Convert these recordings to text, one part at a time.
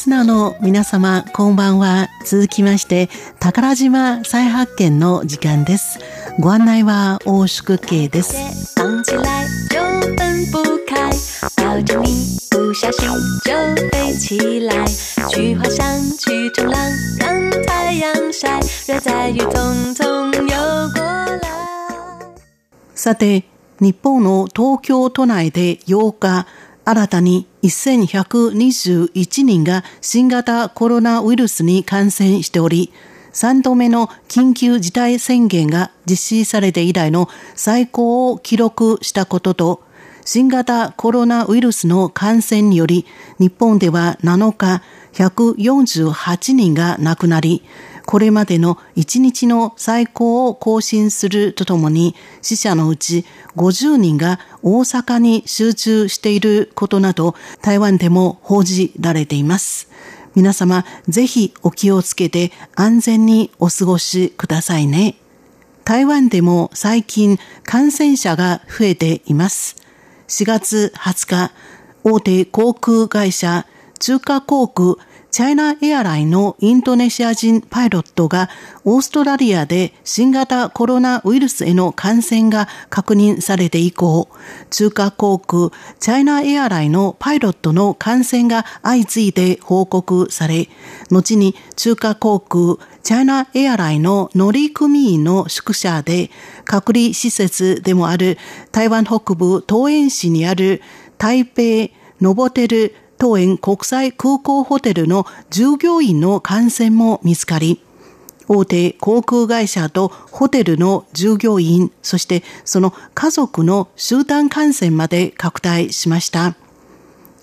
スナーの皆様、こんばんは。続きまして、宝島再発見の時間です。ご案内は。大宿慶です。さて、日本の東京都内で8日、新たに1121人が新型コロナウイルスに感染しており、3度目の緊急事態宣言が実施されて以来の最高を記録したことと、新型コロナウイルスの感染により、日本では7日148人が亡くなり、これまでの1日の最高を更新するとともに、死者のうち50人が大阪に集中していることなど、台湾でも報じられています。皆様、ぜひお気をつけて安全にお過ごしくださいね。台湾でも最近感染者が増えています。4月20日、大手航空会社中華航空チャイナエアラインのインドネシア人パイロットがオーストラリアで新型コロナウイルスへの感染が確認されて以降、中華航空チャイナエアラインのパイロットの感染が相次いで報告され、後に中華航空チャイナエアラインの乗組員の宿舎で隔離施設でもある台湾北部東園市にある台北ノボテル当園国際空港ホテルの従業員の感染も見つかり、大手航空会社とホテルの従業員、そしてその家族の集団感染まで拡大しました。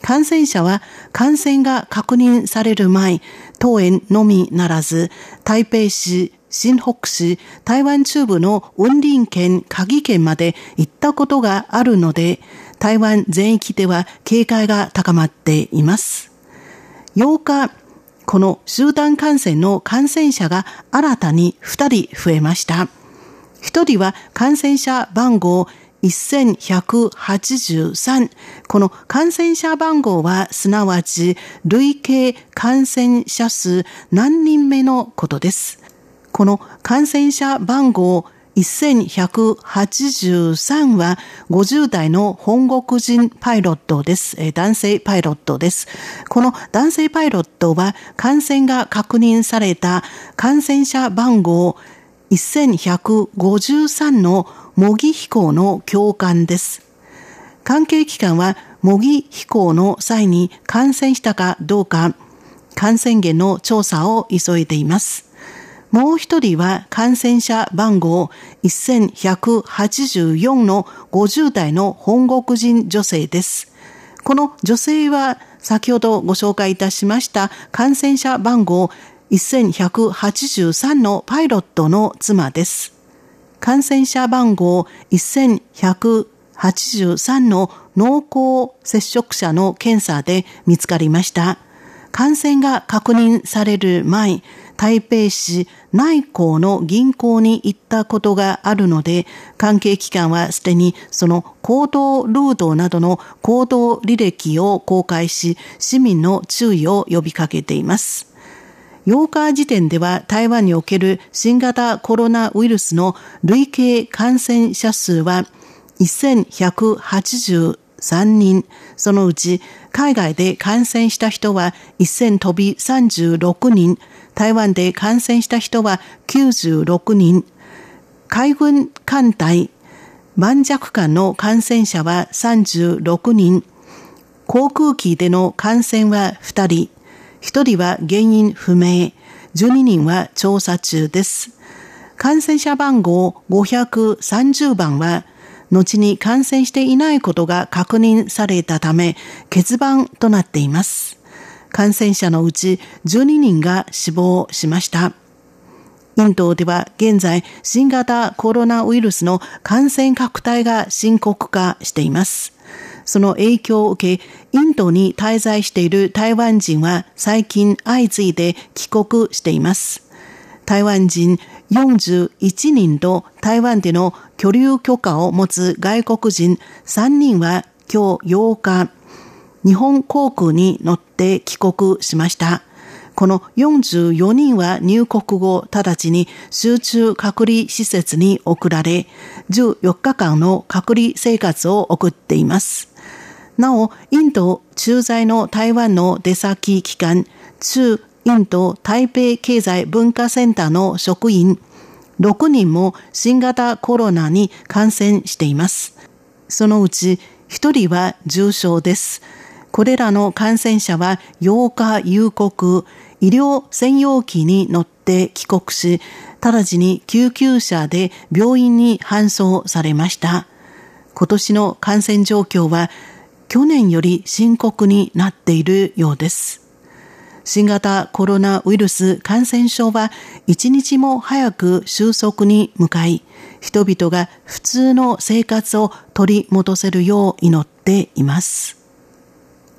感染者は感染が確認される前、当園のみならず、台北市、新北市、台湾中部の雲林県、鍵県まで行ったことがあるので、台湾全域では警戒が高まっています。8日、この集団感染の感染者が新たに2人増えました。1人は感染者番号1183。この感染者番号はすなわち累計感染者数何人目のことです。この感染者番号1183は50代の本国人パイロットです。男性パイロットです。この男性パイロットは感染が確認された感染者番号1153の模擬飛行の教官です。関係機関は模擬飛行の際に感染したかどうか感染源の調査を急いでいます。もう一人は感染者番号1184の50代の本国人女性です。この女性は先ほどご紹介いたしました感染者番号1183のパイロットの妻です。感染者番号1183の濃厚接触者の検査で見つかりました。感染が確認される前、台北市内港の銀行に行ったことがあるので、関係機関はすでにその行動ルートなどの行動履歴を公開し、市民の注意を呼びかけています。8日時点では台湾における新型コロナウイルスの累計感染者数は1183人、そのうち海外で感染した人は1000飛び36人、台湾で感染した人は96人、海軍艦隊、万弱艦の感染者は36人、航空機での感染は2人、1人は原因不明、12人は調査中です。感染者番号530番は、後に感染していないことが確認されたため、欠番となっています。感染者のうち12人が死亡しました。インドでは現在新型コロナウイルスの感染拡大が深刻化しています。その影響を受け、インドに滞在している台湾人は最近相次いで帰国しています。台湾人41人と台湾での居留許可を持つ外国人3人は今日8日、日本航空に乗って帰国しました。この44人は入国後直ちに集中隔離施設に送られ、14日間の隔離生活を送っています。なお、インド駐在の台湾の出先機関、中インド台北経済文化センターの職員6人も新型コロナに感染しています。そのうち1人は重症です。これらの感染者は8日入国、医療専用機に乗って帰国し、直ちに救急車で病院に搬送されました。今年の感染状況は去年より深刻になっているようです。新型コロナウイルス感染症は一日も早く収束に向かい、人々が普通の生活を取り戻せるよう祈っています。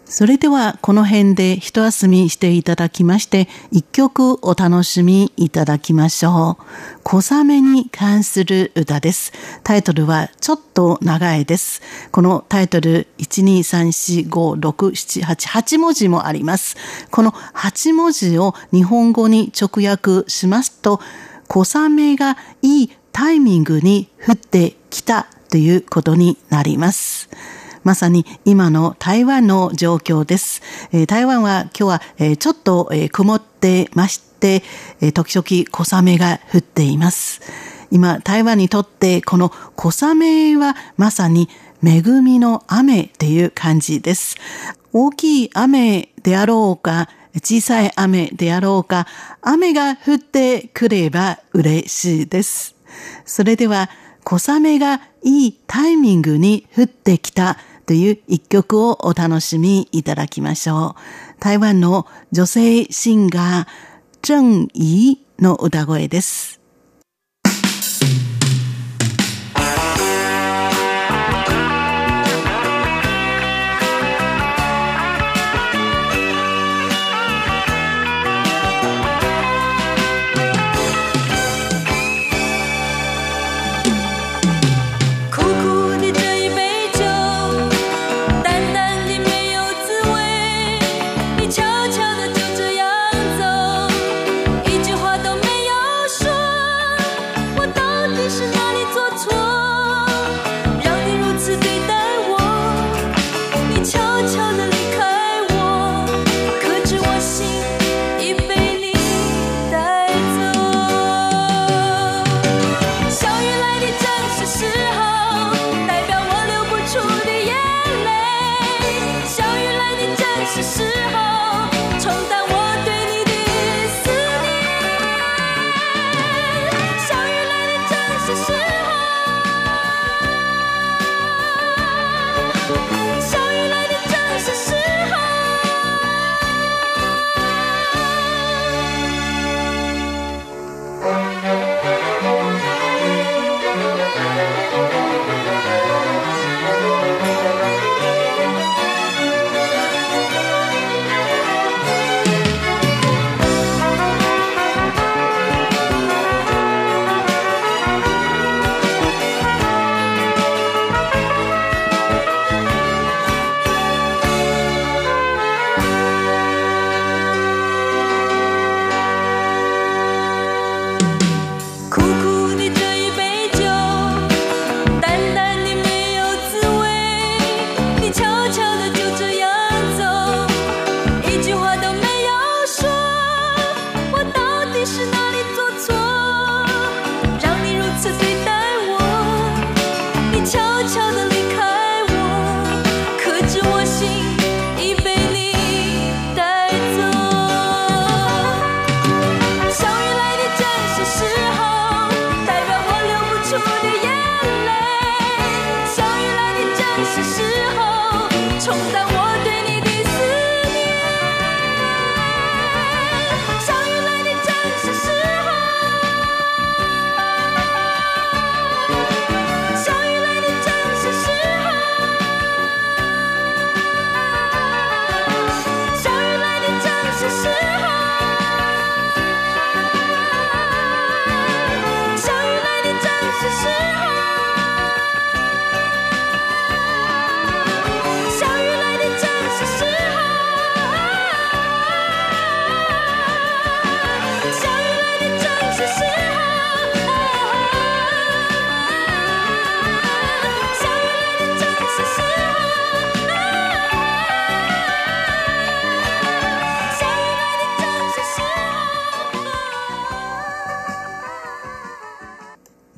それではこの辺で一休みしていただきまして、一曲お楽しみいただきましょう。小雨に関する歌です。タイトルはちょっと長いです。このタイトル、123456788文字もあります。この8文字を日本語に直訳しますと、小雨がいいタイミングに降ってきたということになります。まさに今の台湾の状況です。えー、台湾は今日は、えー、ちょっと、えー、曇ってまして、えー、時々小雨が降っています。今、台湾にとってこの小雨はまさに恵みの雨という感じです。大きい雨であろうか、小さい雨であろうか、雨が降ってくれば嬉しいです。それでは、小雨がいいタイミングに降ってきたという一曲をお楽しみいただきましょう。台湾の女性シンガー、郑怡の歌声です。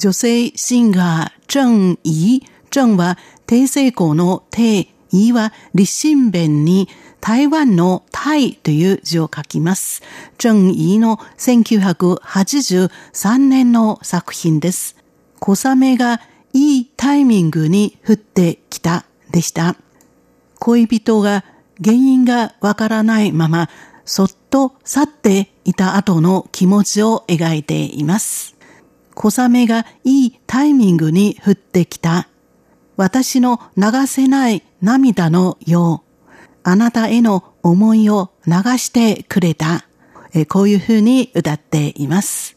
女性シンガー、郑怡。郑は帝政公の帝、怡は立身弁に台湾のタイという字を書きます。郑怡の1983年の作品です。小雨がいいタイミングに降ってきたでした。恋人が原因がわからないままそっと去っていた後の気持ちを描いています。小雨がいいタイミングに降ってきた。私の流せない涙のよう。あなたへの思いを流してくれた。えこういうふうに歌っています。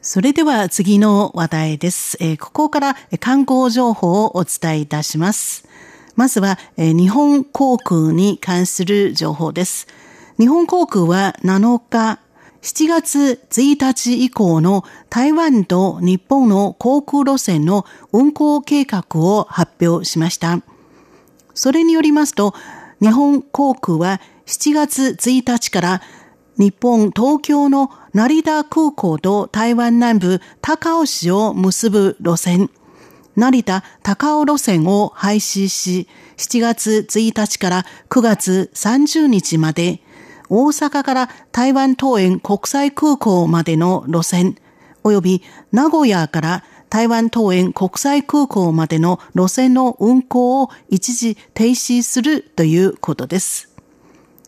それでは次の話題です。え、ここから観光情報をお伝えいたします。まずは、え、日本航空に関する情報です。日本航空は7日、7月1日以降の台湾と日本の航空路線の運航計画を発表しました。それによりますと、日本航空は7月1日から日本東京の成田空港と台湾南部高尾市を結ぶ路線、成田高尾路線を廃止し、7月1日から9月30日まで、大阪から台湾東園国際空港までの路線、及び名古屋から台湾東園国際空港までの路線の運行を一時停止するということです。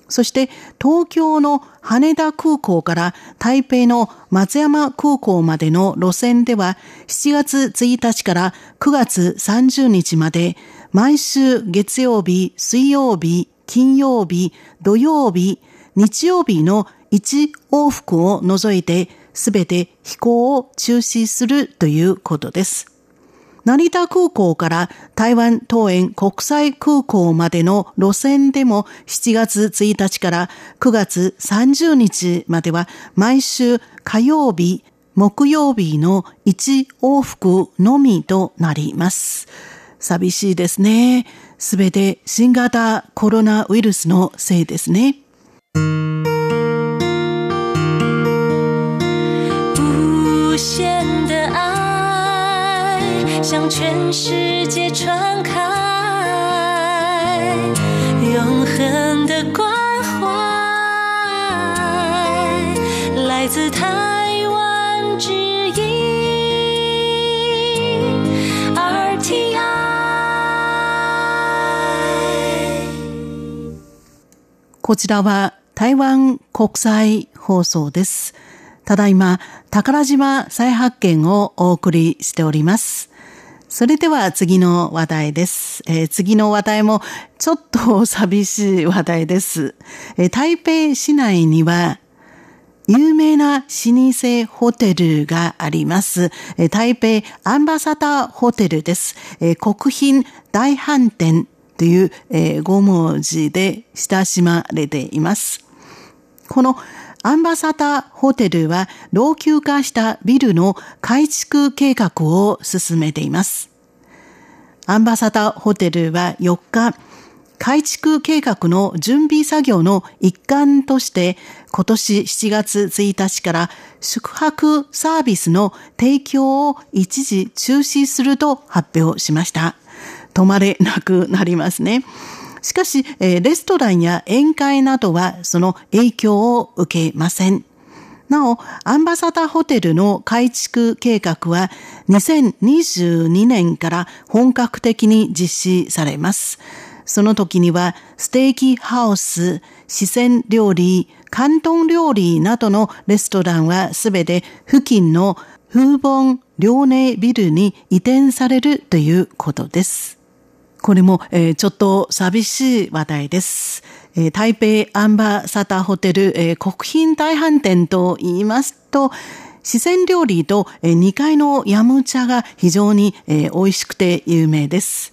そして東京の羽田空港から台北の松山空港までの路線では7月1日から9月30日まで毎週月曜日、水曜日、金曜日、土曜日、日曜日の1往復を除いてすべて飛行を中止するということです。成田空港から台湾東園国際空港までの路線でも7月1日から9月30日までは毎週火曜日、木曜日の1往復のみとなります。寂しいですね。すべて新型コロナウイルスのせいですね。无限的爱向全世界传开，永恒的关怀来自他。こちらは台湾国際放送です。ただいま宝島再発見をお送りしております。それでは次の話題です。えー、次の話題もちょっと寂しい話題です。えー、台北市内には有名な老舗ホテルがあります。えー、台北アンバサダーホテルです。え国賓大飯店という、え5文字で親しまれています。このアンバサダーホテルは老朽化したビルの改築計画を進めています。アンバサダーホテルは4日、改築計画の準備作業の一環として今年7月1日から宿泊サービスの提供を一時中止すると発表しました。止まれなくなりますね。しかし、レストランや宴会などはその影響を受けません。なお、アンバサダーホテルの改築計画は2022年から本格的に実施されます。その時にはステーキハウス、四川料理、広東料理などのレストランはすべて付近の風盆遼寧ビルに移転されるということです。これも、えー、ちょっと寂しい話題です。えー、台北アンバサダーホテル、えー、国賓大飯店と言いますと、四川料理と、えー、2階のヤム茶が非常に、えー、美味しくて有名です。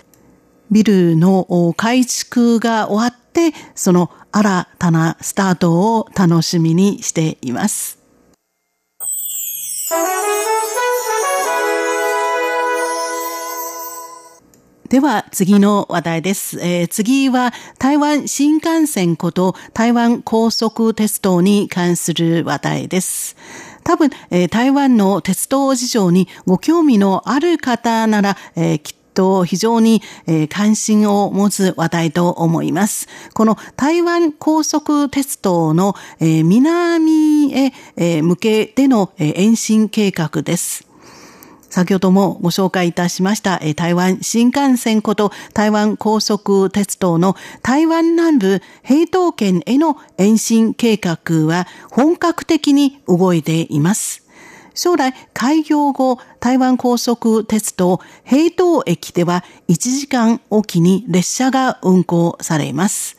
ビルの改築が終わって、その新たなスタートを楽しみにしています。では次の話題です。えー、次は台湾新幹線こと台湾高速鉄道に関する話題です。多分、えー、台湾の鉄道事情にご興味のある方なら、えー、きっと非常に、え、関心を持つ話題と思います。この台湾高速鉄道の、え、南へ、え、向けての、え、延伸計画です。先ほどもご紹介いたしました、台湾新幹線こと台湾高速鉄道の台湾南部平等県への延伸計画は本格的に動いています。将来開業後、台湾高速鉄道平等駅では1時間おきに列車が運行されます。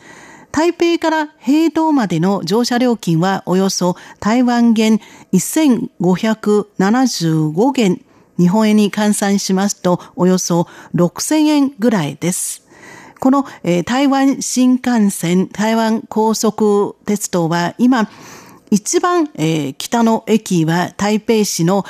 台北から平等までの乗車料金はおよそ台湾元1575元日本円に換算しますとおよそ6000円ぐらいです。この、えー、台湾新幹線、台湾高速鉄道は今、一番、えー、北の駅は台北市の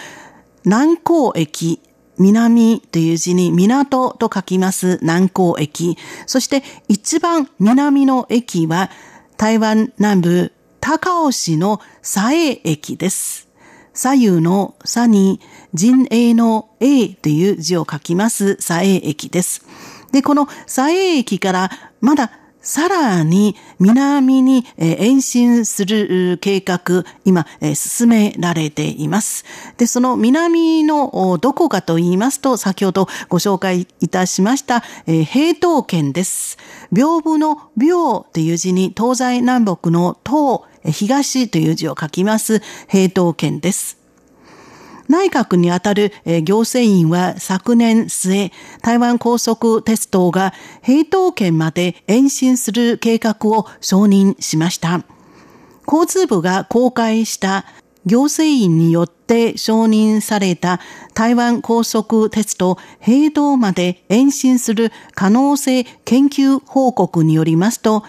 南港駅、南という字に港と書きます南港駅。そして一番南の駅は台湾南部高尾市の佐江駅です。左右の左に陣営の A という字を書きます左営駅です。で、この左営駅からまださらに南に延伸する計画、今進められています。で、その南のどこかと言いますと、先ほどご紹介いたしました平等県です。屏風の屏という字に東西南北の東、東という字を書きます平等県です。内閣にあたる行政院は昨年末、台湾高速鉄道が平等県まで延伸する計画を承認しました。交通部が公開した行政院によって承認された台湾高速鉄道平等まで延伸する可能性研究報告によりますと、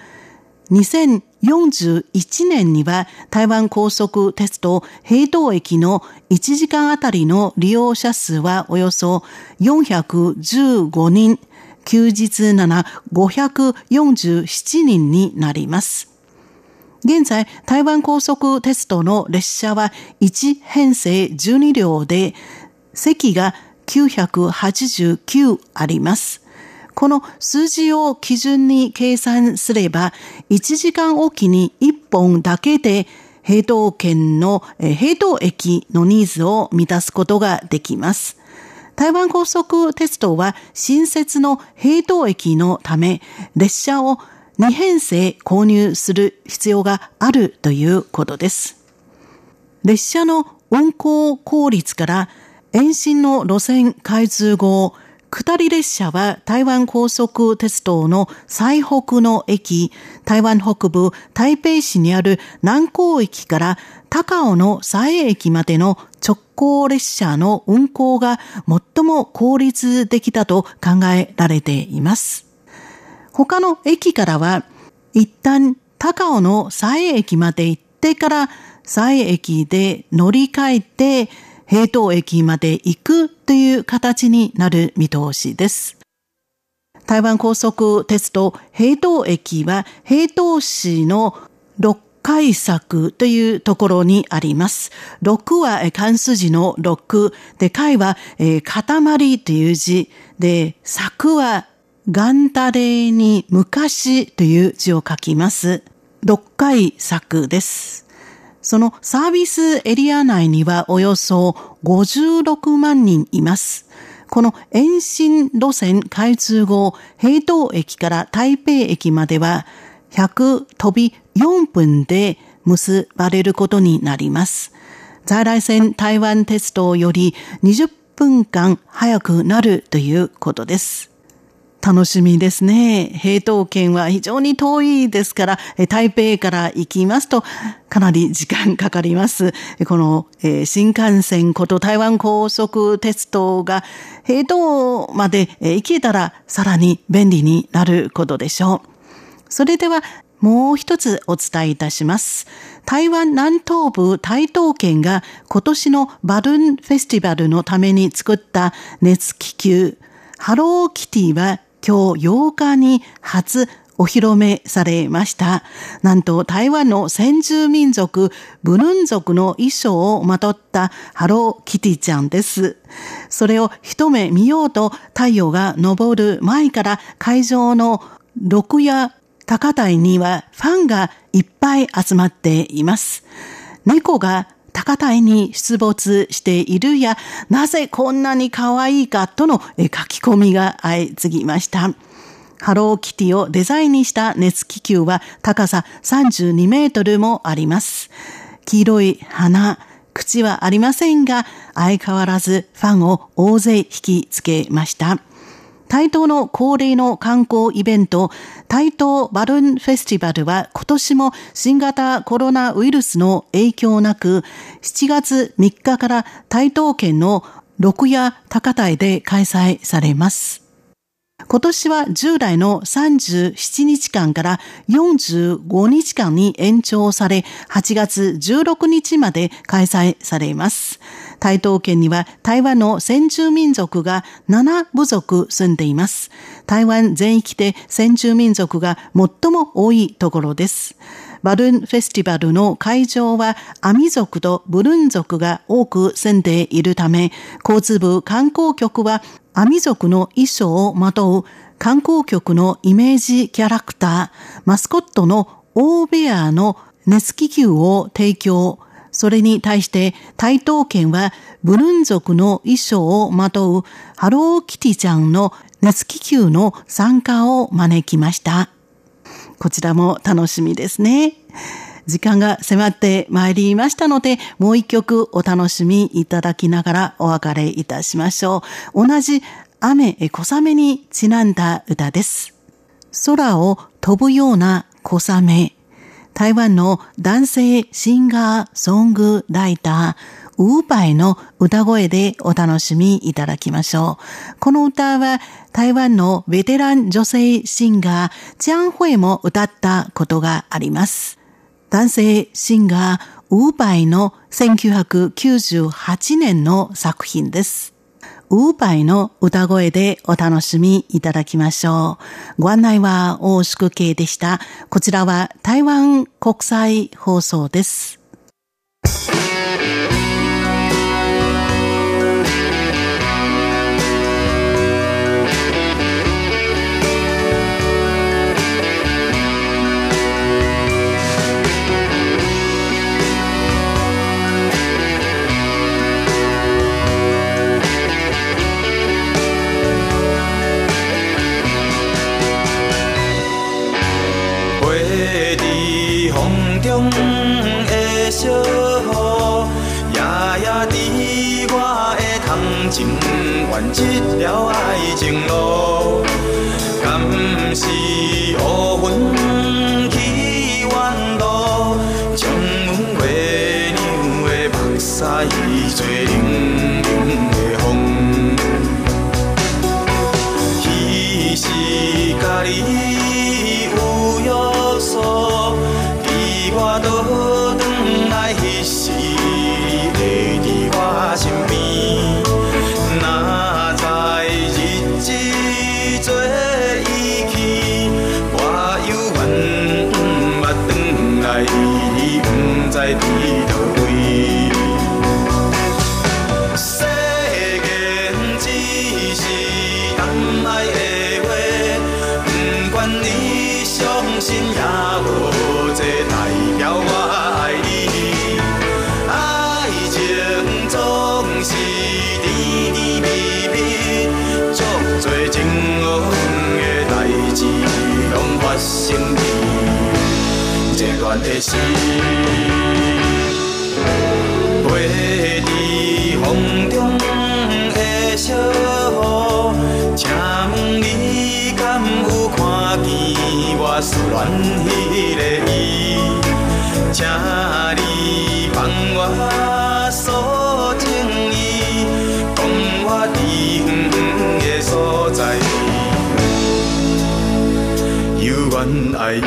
41年には台湾高速鉄道平等駅の1時間あたりの利用者数はおよそ415人、休日なら547人になります。現在、台湾高速鉄道の列車は1編成12両で、席が989あります。この数字を基準に計算すれば、1時間おきに1本だけで平等圏の平等駅のニーズを満たすことができます。台湾高速鉄道は新設の平等駅のため、列車を2編成購入する必要があるということです。列車の運行効率から延伸の路線開通後、下り列車は台湾高速鉄道の最北の駅、台湾北部台北市にある南港駅から高尾の佐江駅までの直行列車の運行が最も効率的だと考えられています。他の駅からは一旦高尾の佐江駅まで行ってから佐江駅で乗り換えて平等駅まで行くという形になる見通しです。台湾高速鉄道平等駅は平等市の六階作というところにあります。六は関数字の六で、階は、えー、塊という字で、作は元垂に昔という字を書きます。六階作です。そのサービスエリア内にはおよそ56万人います。この延伸路線開通後、平等駅から台北駅までは100飛び4分で結ばれることになります。在来線台湾鉄道より20分間早くなるということです。楽しみですね。平等県は非常に遠いですから、台北から行きますとかなり時間かかります。この、えー、新幹線こと台湾高速鉄道が平等まで行けたらさらに便利になることでしょう。それではもう一つお伝えいたします。台湾南東部台東県が今年のバルーンフェスティバルのために作った熱気球ハローキティは今日8日に初お披露目されました。なんと台湾の先住民族、ブルン族の衣装をまとったハローキティちゃんです。それを一目見ようと太陽が昇る前から会場の六夜高台にはファンがいっぱい集まっています。猫が高台に出没しているや、なぜこんなに可愛いかとの書き込みが相次ぎました。ハローキティをデザインにした熱気球は高さ32メートルもあります。黄色い花、口はありませんが、相変わらずファンを大勢引きつけました。台東の恒例の観光イベント、台東バルーンフェスティバルは今年も新型コロナウイルスの影響なく、7月3日から台東県の六夜高台で開催されます。今年は従来の37日間から45日間に延長され、8月16日まで開催されます。台東県には台湾の先住民族が7部族住んでいます。台湾全域で先住民族が最も多いところです。バルーンフェスティバルの会場はアミ族とブルン族が多く住んでいるため、交通部観光局はアミ族の衣装をまとう観光局のイメージキャラクター、マスコットのオーベアの熱気球を提供。それに対して台東県はブルン族の衣装をまとうハローキティちゃんの熱気球の参加を招きました。こちらも楽しみですね。時間が迫ってまいりましたので、もう一曲お楽しみいただきながらお別れいたしましょう。同じ雨、小雨にちなんだ歌です。空を飛ぶような小雨。台湾の男性シンガーソングライター、ウーパイの歌声でお楽しみいただきましょう。この歌は台湾のベテラン女性シンガー、チャンホエも歌ったことがあります。男性シンガー、ウーバイの1998年の作品です。ウーバイの歌声でお楽しみいただきましょう。ご案内は大宿慶でした。こちらは台湾国際放送です。完一条爱情。路，敢是乌云去远路，将阮月娘的目屎你相信也无这代表我爱你。爱情总是甜甜蜜蜜，足多情缘的代志拢发生在这段的时。风中的小雨，我思恋迄个伊？请你帮我诉情意，讲我伫远远的所在，犹原爱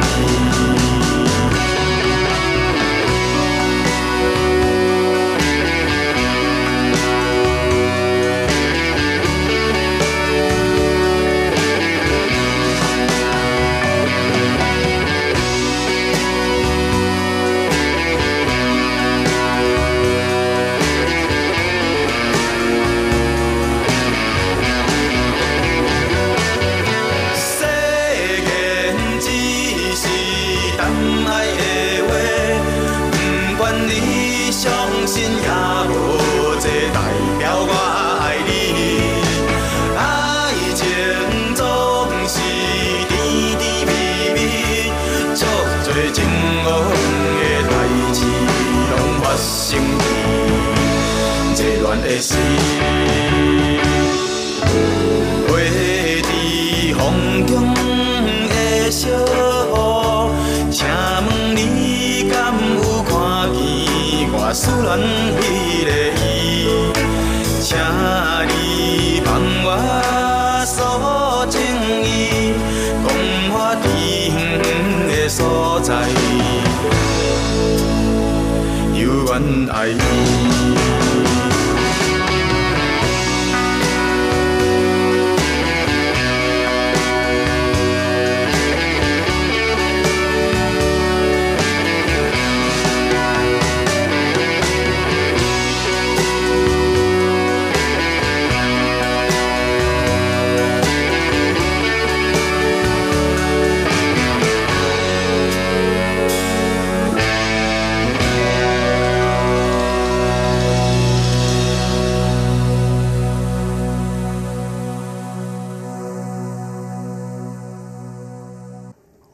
见我思恋迄个伊？请你帮我诉情意，讲我伫远的所在，犹原爱伊。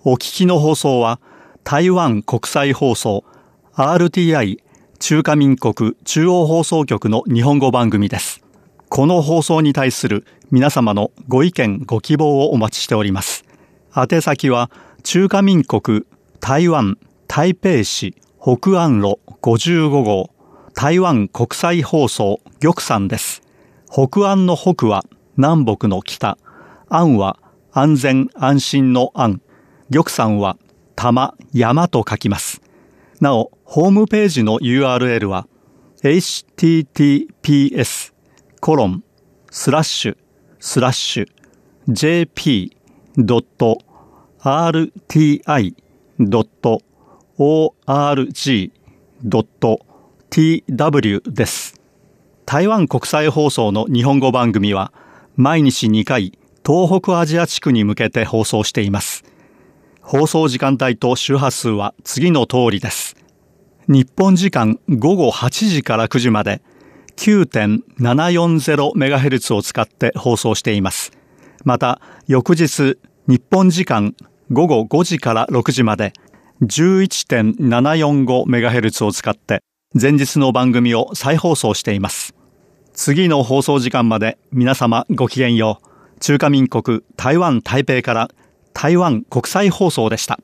お聞きの放送は台湾国際放送 RTI 中華民国中央放送局の日本語番組です。この放送に対する皆様のご意見ご希望をお待ちしております。宛先は中華民国台湾台北市北安路55号台湾国際放送玉山です。北安の北は南北の北、安は安全安心の安、玉山は玉、山と書きます。なお、ホームページの URL は https コロンスラッシュスラッシュ jp.rti.org.tw です。台湾国際放送の日本語番組は毎日2回東北アジア地区に向けて放送しています。放送時間帯と周波数は次の通りです。日本時間午後8時から9時まで 9.740MHz を使って放送しています。また、翌日日本時間午後5時から6時まで 11.745MHz を使って前日の番組を再放送しています。次の放送時間まで皆様ごきげんよう。中華民国台湾台北から台湾国際放送でした。